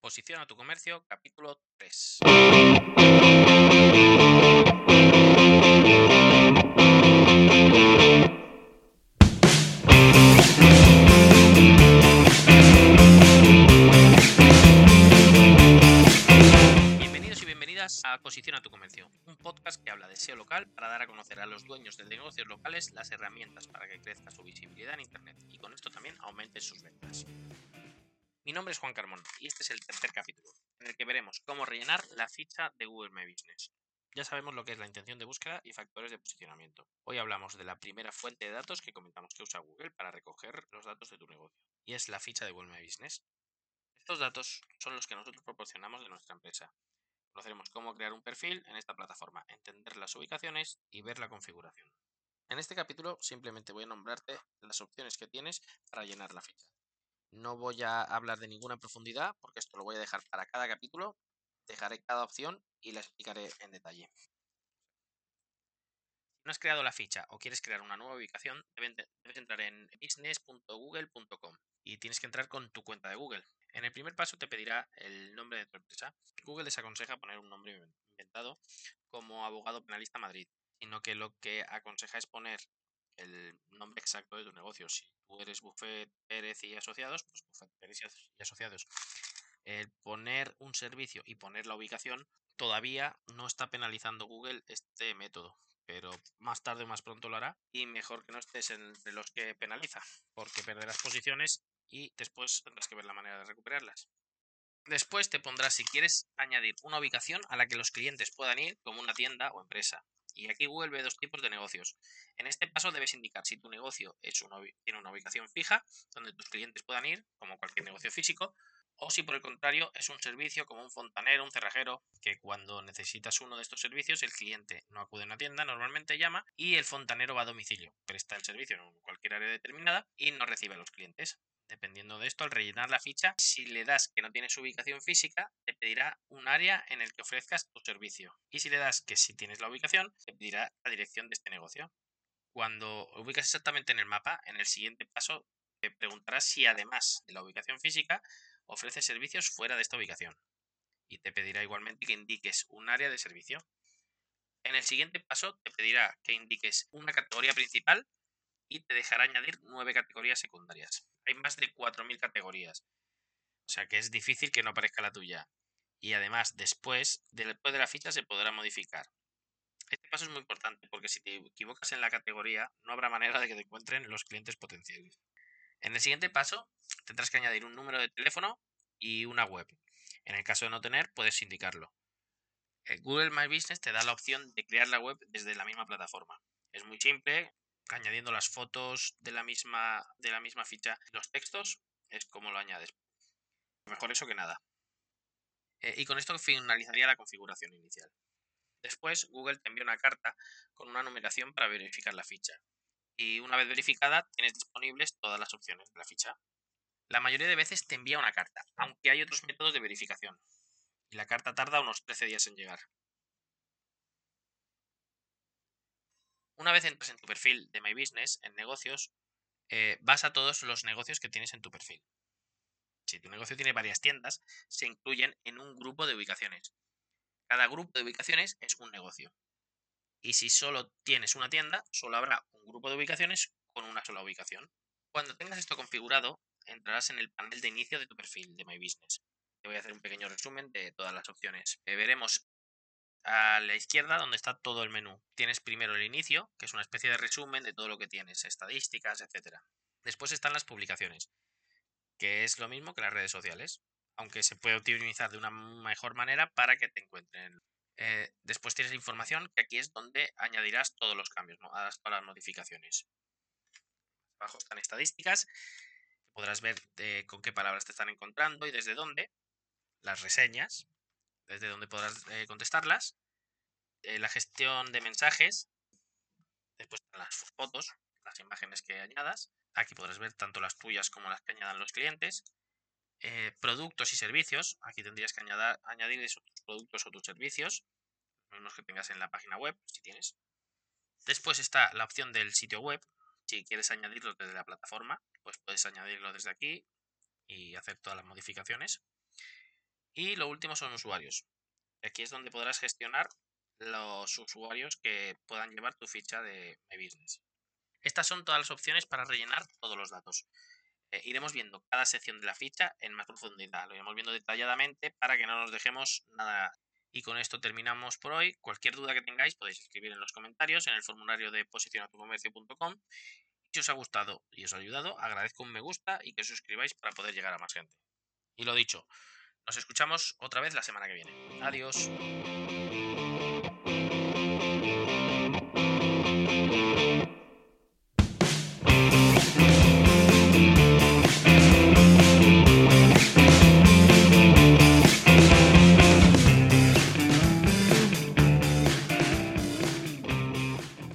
Posiciona tu comercio, capítulo 3. Bienvenidos y bienvenidas a Posiciona tu comercio, un podcast que habla de SEO local para dar a conocer a los dueños de negocios locales las herramientas para que crezca su visibilidad en Internet y con esto también aumenten sus ventas. Mi nombre es Juan Carmón y este es el tercer capítulo, en el que veremos cómo rellenar la ficha de Google My Business. Ya sabemos lo que es la intención de búsqueda y factores de posicionamiento. Hoy hablamos de la primera fuente de datos que comentamos que usa Google para recoger los datos de tu negocio, y es la ficha de Google My Business. Estos datos son los que nosotros proporcionamos de nuestra empresa. Conoceremos cómo crear un perfil en esta plataforma, entender las ubicaciones y ver la configuración. En este capítulo simplemente voy a nombrarte las opciones que tienes para llenar la ficha. No voy a hablar de ninguna profundidad porque esto lo voy a dejar para cada capítulo. Dejaré cada opción y la explicaré en detalle. Si no has creado la ficha o quieres crear una nueva ubicación, debes entrar en business.google.com y tienes que entrar con tu cuenta de Google. En el primer paso te pedirá el nombre de tu empresa. Google desaconseja poner un nombre inventado como abogado penalista Madrid, sino que lo que aconseja es poner el nombre exacto de tu negocio. Si tú eres Buffet Pérez y Asociados, pues Buffet Pérez y Asociados. El poner un servicio y poner la ubicación todavía no está penalizando Google este método, pero más tarde o más pronto lo hará y mejor que no estés entre los que penaliza, porque perderás posiciones y después tendrás que ver la manera de recuperarlas. Después te pondrás si quieres añadir una ubicación a la que los clientes puedan ir como una tienda o empresa. Y aquí Google ve dos tipos de negocios. En este paso debes indicar si tu negocio es una, tiene una ubicación fija donde tus clientes puedan ir, como cualquier negocio físico, o si por el contrario es un servicio como un fontanero, un cerrajero, que cuando necesitas uno de estos servicios el cliente no acude a una tienda, normalmente llama y el fontanero va a domicilio, presta el servicio en cualquier área determinada y no recibe a los clientes. Dependiendo de esto, al rellenar la ficha, si le das que no tienes ubicación física, te pedirá un área en el que ofrezcas tu servicio. Y si le das que si tienes la ubicación, te pedirá la dirección de este negocio. Cuando ubicas exactamente en el mapa, en el siguiente paso te preguntará si además de la ubicación física, ofrece servicios fuera de esta ubicación. Y te pedirá igualmente que indiques un área de servicio. En el siguiente paso te pedirá que indiques una categoría principal y te dejará añadir nueve categorías secundarias. Hay más de 4.000 categorías. O sea que es difícil que no aparezca la tuya. Y además, después, después de la ficha se podrá modificar. Este paso es muy importante porque si te equivocas en la categoría, no habrá manera de que te encuentren los clientes potenciales. En el siguiente paso, tendrás que añadir un número de teléfono y una web. En el caso de no tener, puedes indicarlo. El Google My Business te da la opción de crear la web desde la misma plataforma. Es muy simple, añadiendo las fotos de la misma, de la misma ficha y los textos, es como lo añades. Mejor eso que nada. Eh, y con esto finalizaría la configuración inicial. Después, Google te envía una carta con una numeración para verificar la ficha. Y una vez verificada, tienes disponibles todas las opciones de la ficha. La mayoría de veces te envía una carta, aunque hay otros métodos de verificación. Y la carta tarda unos 13 días en llegar. Una vez entres en tu perfil de My Business, en negocios, eh, vas a todos los negocios que tienes en tu perfil. Si tu negocio tiene varias tiendas, se incluyen en un grupo de ubicaciones. Cada grupo de ubicaciones es un negocio. Y si solo tienes una tienda, solo habrá un grupo de ubicaciones con una sola ubicación. Cuando tengas esto configurado, entrarás en el panel de inicio de tu perfil de My Business. Te voy a hacer un pequeño resumen de todas las opciones. Eh, veremos a la izquierda donde está todo el menú. Tienes primero el inicio, que es una especie de resumen de todo lo que tienes, estadísticas, etc. Después están las publicaciones, que es lo mismo que las redes sociales, aunque se puede optimizar de una mejor manera para que te encuentren. Eh, después tienes información, que aquí es donde añadirás todos los cambios, ¿no? todas las modificaciones. Abajo están estadísticas, podrás ver con qué palabras te están encontrando y desde dónde. Las reseñas, desde donde podrás eh, contestarlas. Eh, la gestión de mensajes. Después las fotos, las imágenes que añadas. Aquí podrás ver tanto las tuyas como las que añadan los clientes. Eh, productos y servicios. Aquí tendrías que añadir, añadir esos productos o tus servicios. Los que tengas en la página web, si tienes. Después está la opción del sitio web. Si quieres añadirlo desde la plataforma, pues puedes añadirlo desde aquí y hacer todas las modificaciones. Y lo último son usuarios. Aquí es donde podrás gestionar los usuarios que puedan llevar tu ficha de My Business. Estas son todas las opciones para rellenar todos los datos. Eh, iremos viendo cada sección de la ficha en más profundidad. Lo iremos viendo detalladamente para que no nos dejemos nada. Y con esto terminamos por hoy. Cualquier duda que tengáis podéis escribir en los comentarios en el formulario de posicionatucomercio.com. Si os ha gustado y os ha ayudado, agradezco un me gusta y que os suscribáis para poder llegar a más gente. Y lo dicho, nos escuchamos otra vez la semana que viene. Adiós.